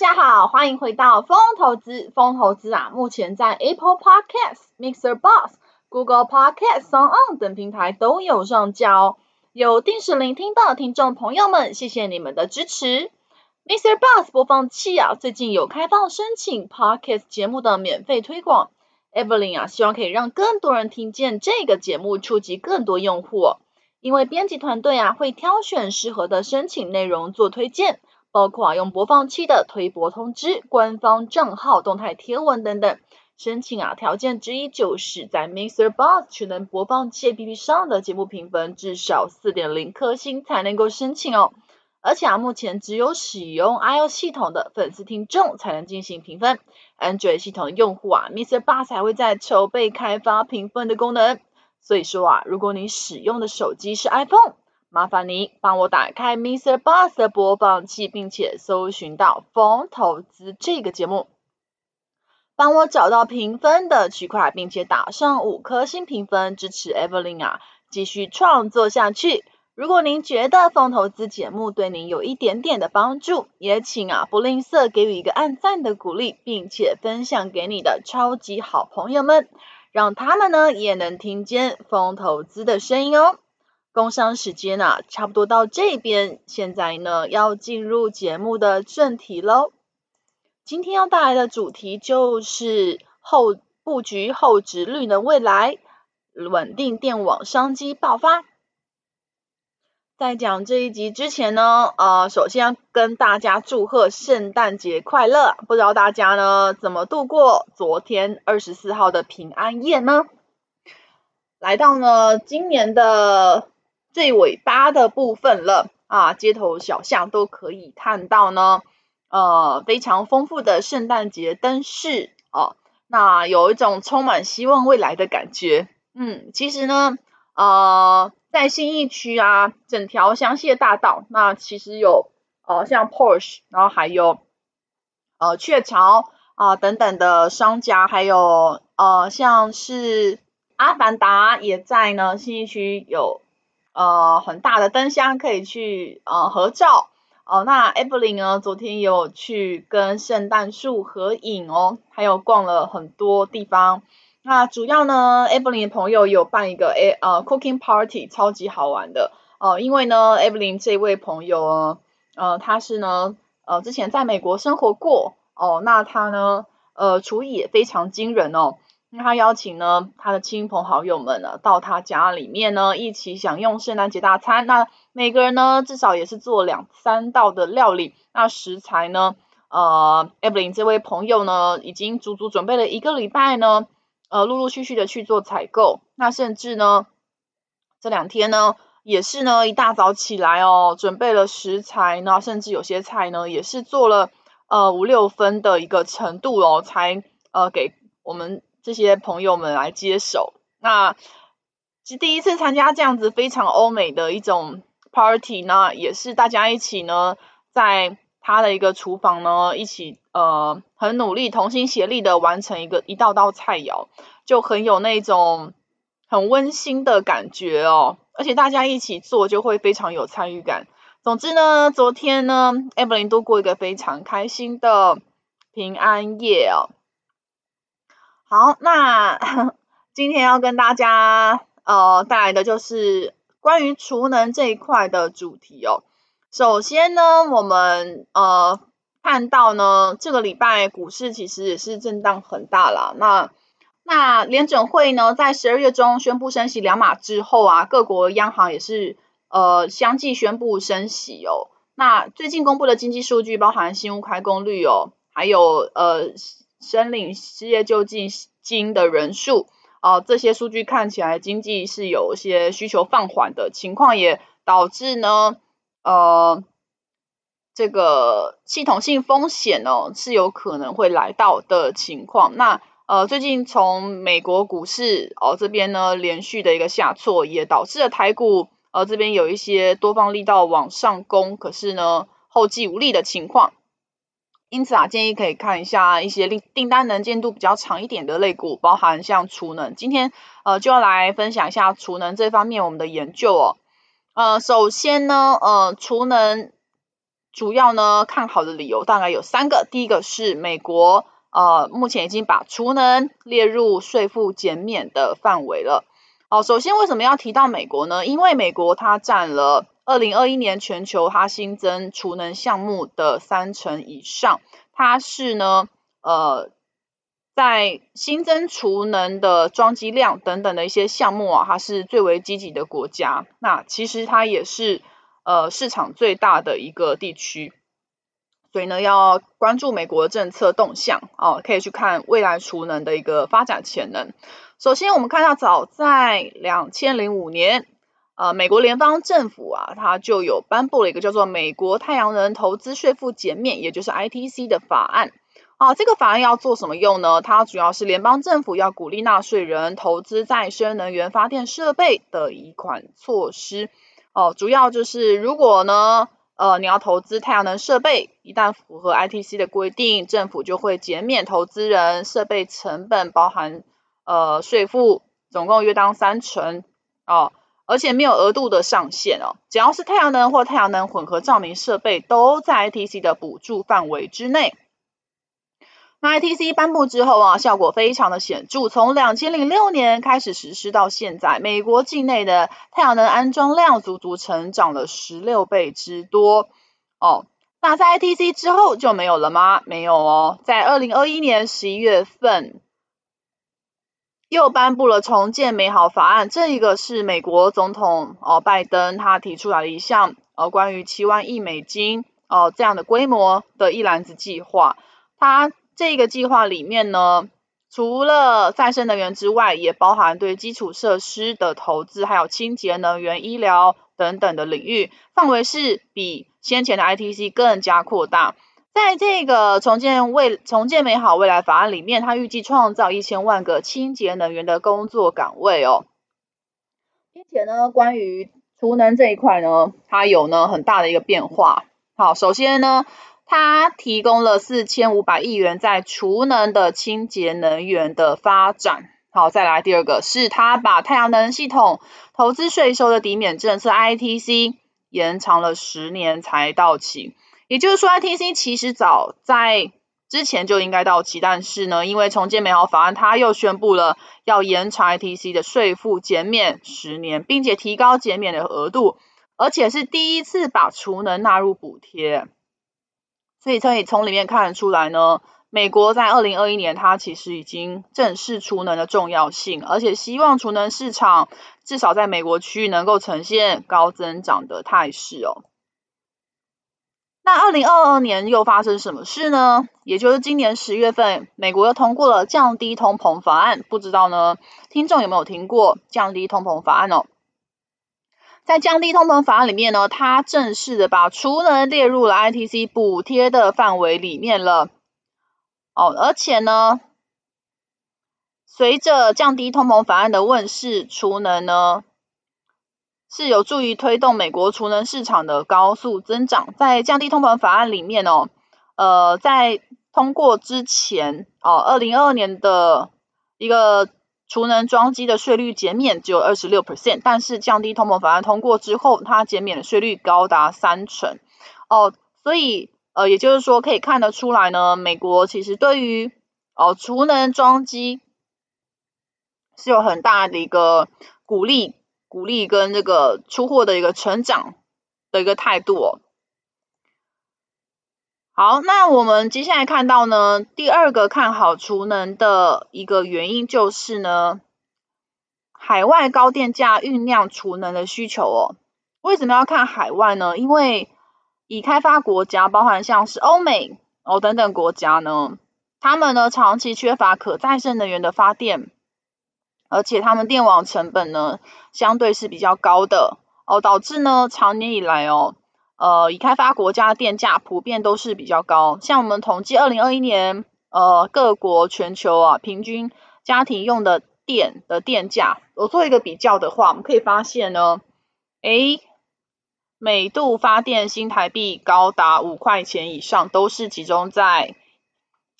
大家好，欢迎回到风投资。风投资啊，目前在 Apple Podcast、Mixer Boss、Google Podcast、SoundOn 等平台都有上架哦。有定时聆听的听众朋友们，谢谢你们的支持。Mr. Boss 播放器啊，最近有开放申请 Podcast 节目的免费推广。Evelyn 啊，希望可以让更多人听见这个节目，触及更多用户。因为编辑团队啊，会挑选适合的申请内容做推荐。包括啊用播放器的推播通知、官方账号动态贴文等等。申请啊，条件之一就是在 Mixer Box 智能播放器 APP 上的节目评分至少四点零颗星才能够申请哦。而且啊，目前只有使用 iOS 系统的粉丝听众才能进行评分，Android 系统用户啊 Mr. Box 还会在筹备开发评分的功能。所以说啊，如果你使用的手机是 iPhone，麻烦您帮我打开 Mr. Boss 的播放器，并且搜寻到《风投资》这个节目，帮我找到评分的区块，并且打上五颗星评分，支持 Evelyn 啊，继续创作下去。如果您觉得《风投资》节目对您有一点点的帮助，也请啊不吝啬给予一个按赞的鼓励，并且分享给你的超级好朋友们，让他们呢也能听见《风投资》的声音哦。工商时间啊，差不多到这边，现在呢要进入节目的正题喽。今天要带来的主题就是后布局后值绿能未来，稳定电网商机爆发。在讲这一集之前呢，呃，首先要跟大家祝贺圣诞节快乐。不知道大家呢怎么度过昨天二十四号的平安夜呢？来到呢今年的。最尾巴的部分了啊，街头小巷都可以看到呢，呃，非常丰富的圣诞节灯饰哦，那有一种充满希望未来的感觉。嗯，其实呢，呃，在信义区啊，整条香榭大道，那其实有呃像 Porsche，然后还有呃雀巢啊、等等的商家，还有呃像是阿凡达也在呢，信义区有。呃，很大的灯箱可以去呃合照哦。那 Evelyn 呢，昨天有去跟圣诞树合影哦，还有逛了很多地方。那主要呢，Evelyn 的朋友有办一个诶呃 cooking party，超级好玩的哦、因为呢，Evelyn 这位朋友呢，呃，他是呢呃之前在美国生活过哦，那他呢呃厨艺也非常惊人哦。那他邀请呢，他的亲朋好友们呢，到他家里面呢，一起享用圣诞节大餐。那每个人呢，至少也是做两三道的料理。那食材呢，呃，Evelyn 这位朋友呢，已经足足准备了一个礼拜呢，呃，陆陆续续的去做采购。那甚至呢，这两天呢，也是呢，一大早起来哦，准备了食材。那甚至有些菜呢，也是做了呃五六分的一个程度哦，才呃给我们。这些朋友们来接手，那第一次参加这样子非常欧美的一种 party 呢，也是大家一起呢，在他的一个厨房呢，一起呃很努力同心协力的完成一个一道道菜肴，就很有那种很温馨的感觉哦，而且大家一起做就会非常有参与感。总之呢，昨天呢，Evelyn 度过一个非常开心的平安夜哦。好，那 今天要跟大家呃带来的就是关于储能这一块的主题哦。首先呢，我们呃看到呢，这个礼拜股市其实也是震荡很大啦。那那联准会呢，在十二月中宣布升息两码之后啊，各国央行也是呃相继宣布升息哦。那最近公布的经济数据，包含新屋开工率哦，还有呃申领失业救济金的人数哦、这些数据看起来经济是有一些需求放缓的情况，也导致呢呃这个系统性风险哦是有可能会来到的情况。那呃，最近从美国股市哦这边呢连续的一个下挫，也导致了台股呃这边有一些多方力道往上攻，可是呢后继无力的情况。因此啊，建议可以看一下一些订订单能见度比较长一点的类股，包含像储能。今天呃就要来分享一下储能这方面我们的研究哦。呃，首先呢，呃，储能主要呢看好的理由大概有三个，第一个是美国。呃，目前已经把储能列入税负减免的范围了。哦，首先为什么要提到美国呢？因为美国它占了二零二一年全球它新增储能项目的三成以上，它是呢，呃，在新增储能的装机量等等的一些项目啊，它是最为积极的国家。那其实它也是呃市场最大的一个地区。所以呢，要关注美国政策动向哦，可以去看未来储能的一个发展潜能。首先，我们看到早在两千零五年，呃，美国联邦政府啊，它就有颁布了一个叫做《美国太阳能投资税负减免》，也就是 ITC 的法案。啊，这个法案要做什么用呢？它主要是联邦政府要鼓励纳税人投资再生能源发电设备的一款措施。哦，主要就是如果呢，呃，你要投资太阳能设备，一旦符合 ITC 的规定，政府就会减免投资人设备成本，包含呃税负，总共约当三成哦，而且没有额度的上限哦，只要是太阳能或太阳能混合照明设备，都在 ITC 的补助范围之内。那 ITC 颁布之后啊，效果非常的显著。从两千零六年开始实施到现在，美国境内的太阳能安装量足足成长了十六倍之多哦。那在 ITC 之后就没有了吗？没有哦，在二零二一年十一月份又颁布了重建美好法案，这一个是美国总统哦拜登他提出来的一项呃关于七万亿美金哦这样的规模的一篮子计划，他。这个计划里面呢，除了再生能源之外，也包含对基础设施的投资，还有清洁能源、医疗等等的领域，范围是比先前的 ITC 更加扩大。在这个重建未重建美好未来法案里面，它预计创造一千万个清洁能源的工作岗位哦，并且呢，关于储能这一块呢，它有呢很大的一个变化。好，首先呢。它提供了四千五百亿元在储能的清洁能源的发展。好，再来第二个是它把太阳能系统投资税收的抵免政策 ITC 延长了十年才到期。也就是说，ITC 其实早在之前就应该到期，但是呢，因为重建美好法案，它又宣布了要延长 ITC 的税负减免十年，并且提高减免的额度，而且是第一次把储能纳入补贴。所以可以从里面看得出来呢，美国在二零二一年，它其实已经正视储能的重要性，而且希望储能市场至少在美国区域能够呈现高增长的态势哦。那二零二二年又发生什么事呢？也就是今年十月份，美国又通过了降低通膨法案，不知道呢，听众有没有听过降低通膨法案哦？在降低通膨法案里面呢，它正式的把储能列入了 ITC 补贴的范围里面了。哦，而且呢，随着降低通膨法案的问世，储能呢是有助于推动美国储能市场的高速增长。在降低通膨法案里面哦，呃，在通过之前哦，二零二二年的一个。储能装机的税率减免只有二十六 percent，但是降低通膨法案通过之后，它减免的税率高达三成哦，所以呃，也就是说可以看得出来呢，美国其实对于哦储能装机是有很大的一个鼓励、鼓励跟这个出货的一个成长的一个态度。好，那我们接下来看到呢，第二个看好储能的一个原因就是呢，海外高电价酝酿储能的需求哦。为什么要看海外呢？因为已开发国家，包含像是欧美哦等等国家呢，他们呢长期缺乏可再生能源的发电，而且他们电网成本呢相对是比较高的哦，导致呢长年以来哦。呃，已开发国家电价普遍都是比较高，像我们统计二零二一年，呃，各国全球啊，平均家庭用的电的电价，我做一个比较的话，我们可以发现呢，诶，每度发电新台币高达五块钱以上，都是集中在，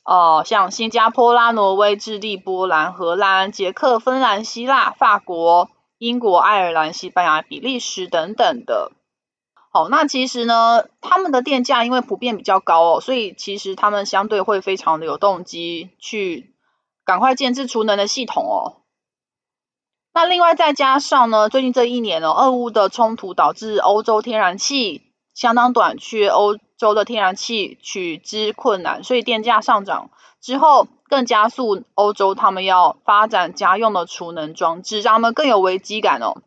呃，像新加坡啦、挪威、智利、波兰、荷兰、捷克、芬兰、希腊、法国、英国、爱尔兰、西班牙、比利时等等的。好，那其实呢，他们的电价因为普遍比较高哦，所以其实他们相对会非常的有动机去赶快建置储能的系统哦。那另外再加上呢，最近这一年哦，俄乌的冲突导致欧洲天然气相当短缺，欧洲的天然气取之困难，所以电价上涨之后，更加速欧洲他们要发展家用的储能装置，让他们更有危机感哦。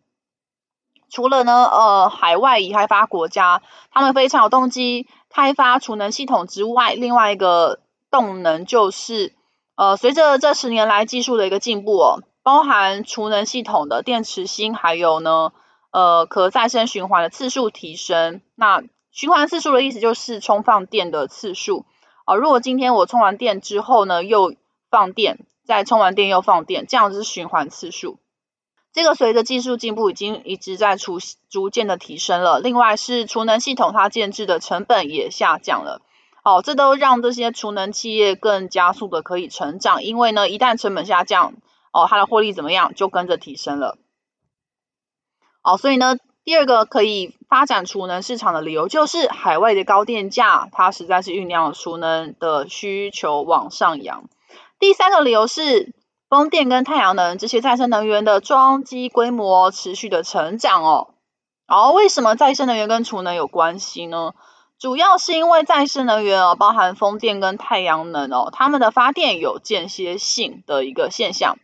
除了呢，呃，海外已开发国家，他们非常有动机开发储能系统之外，另外一个动能就是，呃，随着这十年来技术的一个进步哦，包含储能系统的电池芯，还有呢，呃，可再生循环的次数提升。那循环次数的意思就是充放电的次数啊，如果今天我充完电之后呢，又放电，再充完电又放电，这样子是循环次数。这个随着技术进步，已经一直在逐逐渐的提升了。另外是储能系统它建置的成本也下降了，哦，这都让这些储能企业更加速的可以成长。因为呢，一旦成本下降，哦，它的获利怎么样就跟着提升了。哦，所以呢，第二个可以发展储能市场的理由就是海外的高电价，它实在是酝酿储能的需求往上扬。第三个理由是。风电跟太阳能这些再生能源的装机规模持续的成长哦，然后为什么再生能源跟储能有关系呢？主要是因为再生能源哦，包含风电跟太阳能哦，它们的发电有间歇性的一个现象。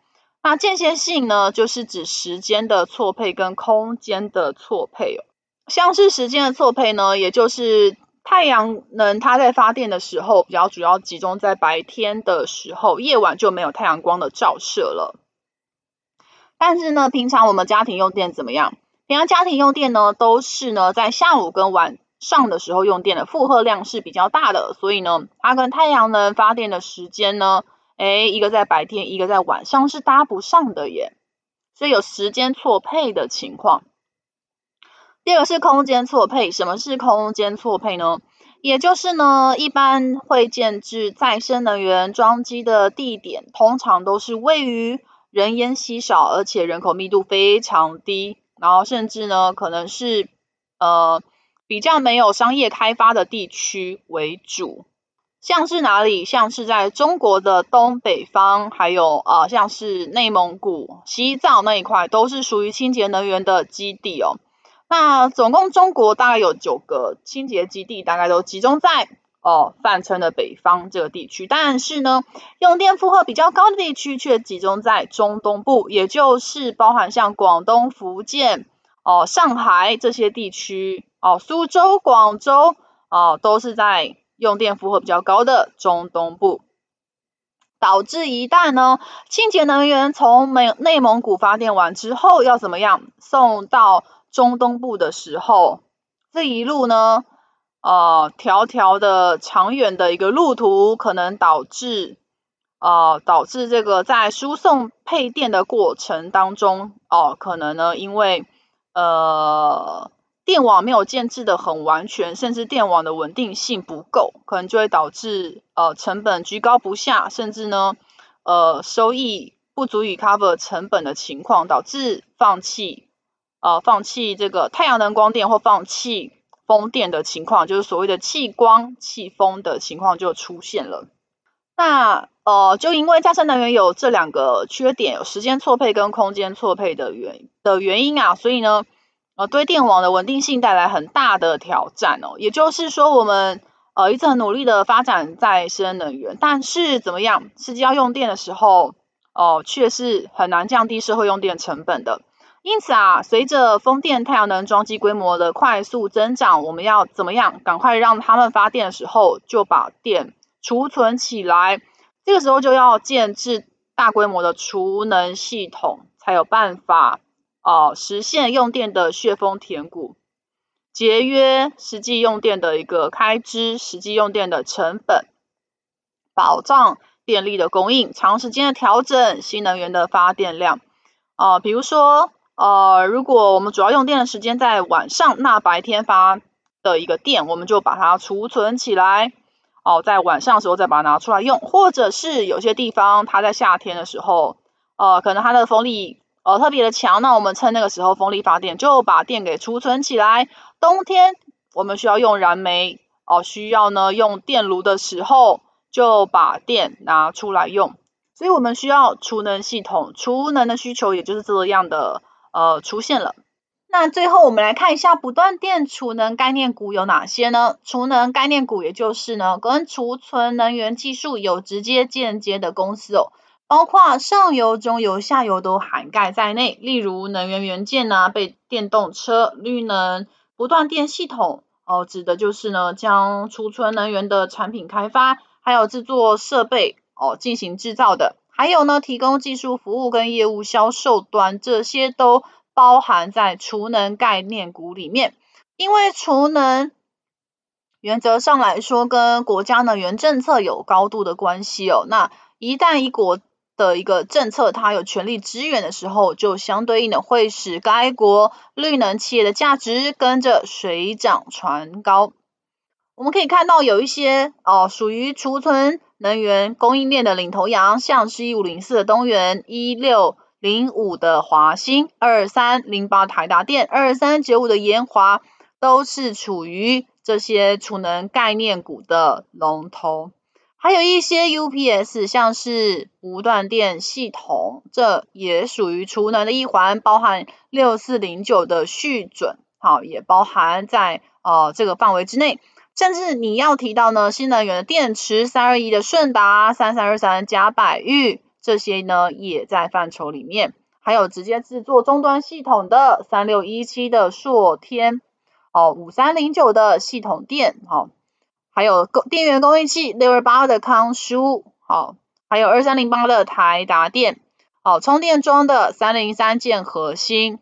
那间歇性呢，就是指时间的错配跟空间的错配哦。像是时间的错配呢，也就是。太阳能它在发电的时候，比较主要集中在白天的时候，夜晚就没有太阳光的照射了。但是呢，平常我们家庭用电怎么样？平常家庭用电呢，都是呢在下午跟晚上的时候用电的负荷量是比较大的，所以呢，它跟太阳能发电的时间呢，诶，一个在白天，一个在晚上是搭不上的耶，所以有时间错配的情况。第二个是空间错配，什么是空间错配呢？也就是呢，一般会建置再生能源装机的地点，通常都是位于人烟稀少，而且人口密度非常低，然后甚至呢，可能是呃比较没有商业开发的地区为主。像是哪里？像是在中国的东北方，还有呃像是内蒙古、西藏那一块，都是属于清洁能源的基地哦。那总共中国大概有九个清洁基地，大概都集中在哦泛称的北方这个地区。但是呢，用电负荷比较高的地区却集中在中东部，也就是包含像广东、福建、哦上海这些地区，哦苏州、广州，哦都是在用电负荷比较高的中东部，导致一旦呢清洁能源从美内蒙古发电完之后，要怎么样送到中东部的时候，这一路呢，呃，条条的长远的一个路途，可能导致，呃，导致这个在输送配电的过程当中，哦、呃，可能呢，因为呃，电网没有建置的很完全，甚至电网的稳定性不够，可能就会导致呃成本居高不下，甚至呢，呃，收益不足以 cover 成本的情况，导致放弃。呃，放弃这个太阳能光电或放弃风电的情况，就是所谓的弃光弃风的情况就出现了。那呃，就因为再生能源有这两个缺点，有时间错配跟空间错配的原的原因啊，所以呢，呃，对电网的稳定性带来很大的挑战哦。也就是说，我们呃一直很努力的发展再生能源，但是怎么样，实际要用电的时候，哦、呃，却是很难降低社会用电成本的。因此啊，随着风电、太阳能装机规模的快速增长，我们要怎么样？赶快让他们发电的时候就把电储存起来。这个时候就要建置大规模的储能系统，才有办法哦、呃、实现用电的血峰填谷，节约实际用电的一个开支，实际用电的成本，保障电力的供应，长时间的调整新能源的发电量。哦、比如说。呃，如果我们主要用电的时间在晚上，那白天发的一个电，我们就把它储存起来，哦，在晚上的时候再把它拿出来用，或者是有些地方它在夏天的时候，呃，可能它的风力呃特别的强，那我们趁那个时候风力发电，就把电给储存起来。冬天我们需要用燃煤，哦、需要呢用电炉的时候，就把电拿出来用。所以我们需要储能系统，储能的需求也就是这样的。呃，出现了。那最后我们来看一下不断电储能概念股有哪些呢？储能概念股也就是呢，跟储存能源技术有直接间接的公司哦，包括上游、中游、下游都涵盖在内。例如能源元件啊，被电动车、绿能、不断电系统哦，指的就是呢，将储存能源的产品开发，还有制作设备哦进行制造的。还有呢，提供技术服务跟业务销售端，这些都包含在储能概念股里面。因为储能原则上来说，跟国家能源政策有高度的关系哦。那一旦一国的一个政策它有全力支援的时候，就相对应的会使该国绿能企业的价值跟着水涨船高。我们可以看到有一些哦，属于储存。能源供应链的领头羊，像是一五零四的东元、一六零五的华兴、二三零八台达电、二三九五的研华，都是处于这些储能概念股的龙头。还有一些 UPS，像是不断电系统，这也属于储能的一环，包含六四零九的旭准，好，也包含在呃这个范围之内。甚至你要提到呢，新能源的电池三二一的顺达、三三二三嘉百玉这些呢，也在范畴里面。还有直接制作终端系统的三六一七的硕天，哦，五三零九的系统电，好，还有电源供应器六二八的康舒，好，还有二三零八的台达电，好，充电桩的三零三建核心，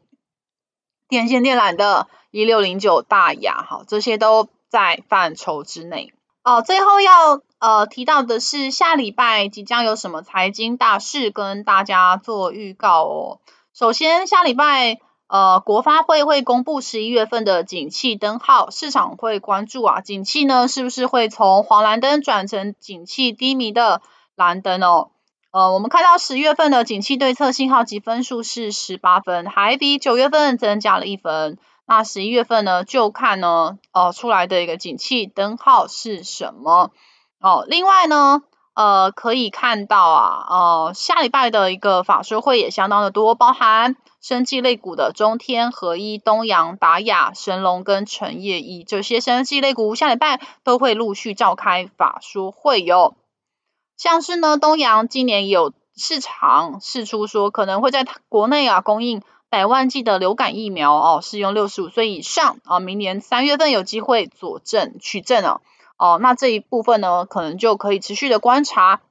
电线电缆的一六零九大亚，好，这些都。在范畴之内哦。最后要呃提到的是，下礼拜即将有什么财经大事跟大家做预告哦。首先，下礼拜呃国发会会公布十一月份的景气灯号，市场会关注啊，景气呢是不是会从黄蓝灯转成景气低迷的蓝灯哦？呃，我们看到十月份的景气对策信号及分数是十八分，还比九月份增加了一分。那十一月份呢，就看呢，呃，出来的一个景气灯号是什么？哦，另外呢，呃，可以看到啊，呃，下礼拜的一个法说会也相当的多，包含生技类股的中天、合一、东阳、达雅、神龙跟成业医这些生技类股，下礼拜都会陆续召开法说会哟。像是呢，东阳今年有市场释出说，可能会在国内啊供应。百万剂的流感疫苗哦，适用六十五岁以上啊，明年三月份有机会佐证取证了哦，那这一部分呢，可能就可以持续的观察。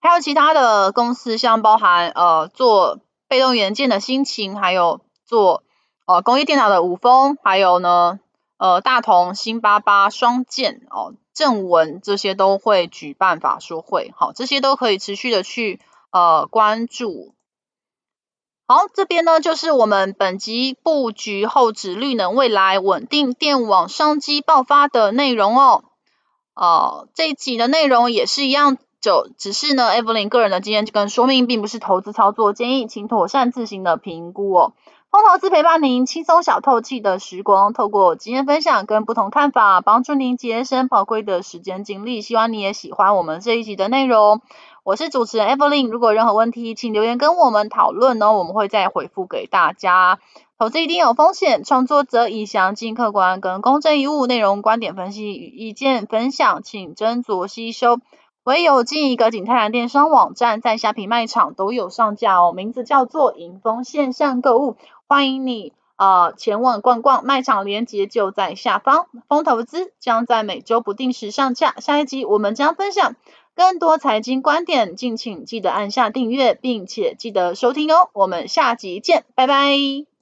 还有其他的公司，像包含呃做被动元件的心情，还有做呃工业电脑的五丰，还有呢呃大同、新八八、双健哦、正文这些都会举办法说会，好，这些都可以持续的去呃关注。好，这边呢就是我们本集布局后指绿能未来稳定电网商机爆发的内容哦。呃，这一集的内容也是一样，就只是呢，Evelyn 个人的经验跟说明，并不是投资操作建议，请妥善自行的评估哦。疯投资陪伴您轻松小透气的时光，透过经验分享跟不同看法，帮助您节省宝贵的时间精力。希望你也喜欢我们这一集的内容。我是主持人 Evelyn，如果任何问题，请留言跟我们讨论哦，我们会再回复给大家。投资一定有风险，创作者以详尽、客观跟公正义务内容、观点分析与意见分享，请斟酌吸收。唯有经营一个景泰蓝电商网站，在虾皮卖场都有上架哦，名字叫做莹丰线上购物，欢迎你呃前往逛逛，卖场链接就在下方。风投资将在每周不定时上架，下一集我们将分享更多财经观点，敬请记得按下订阅，并且记得收听哦，我们下集见，拜拜。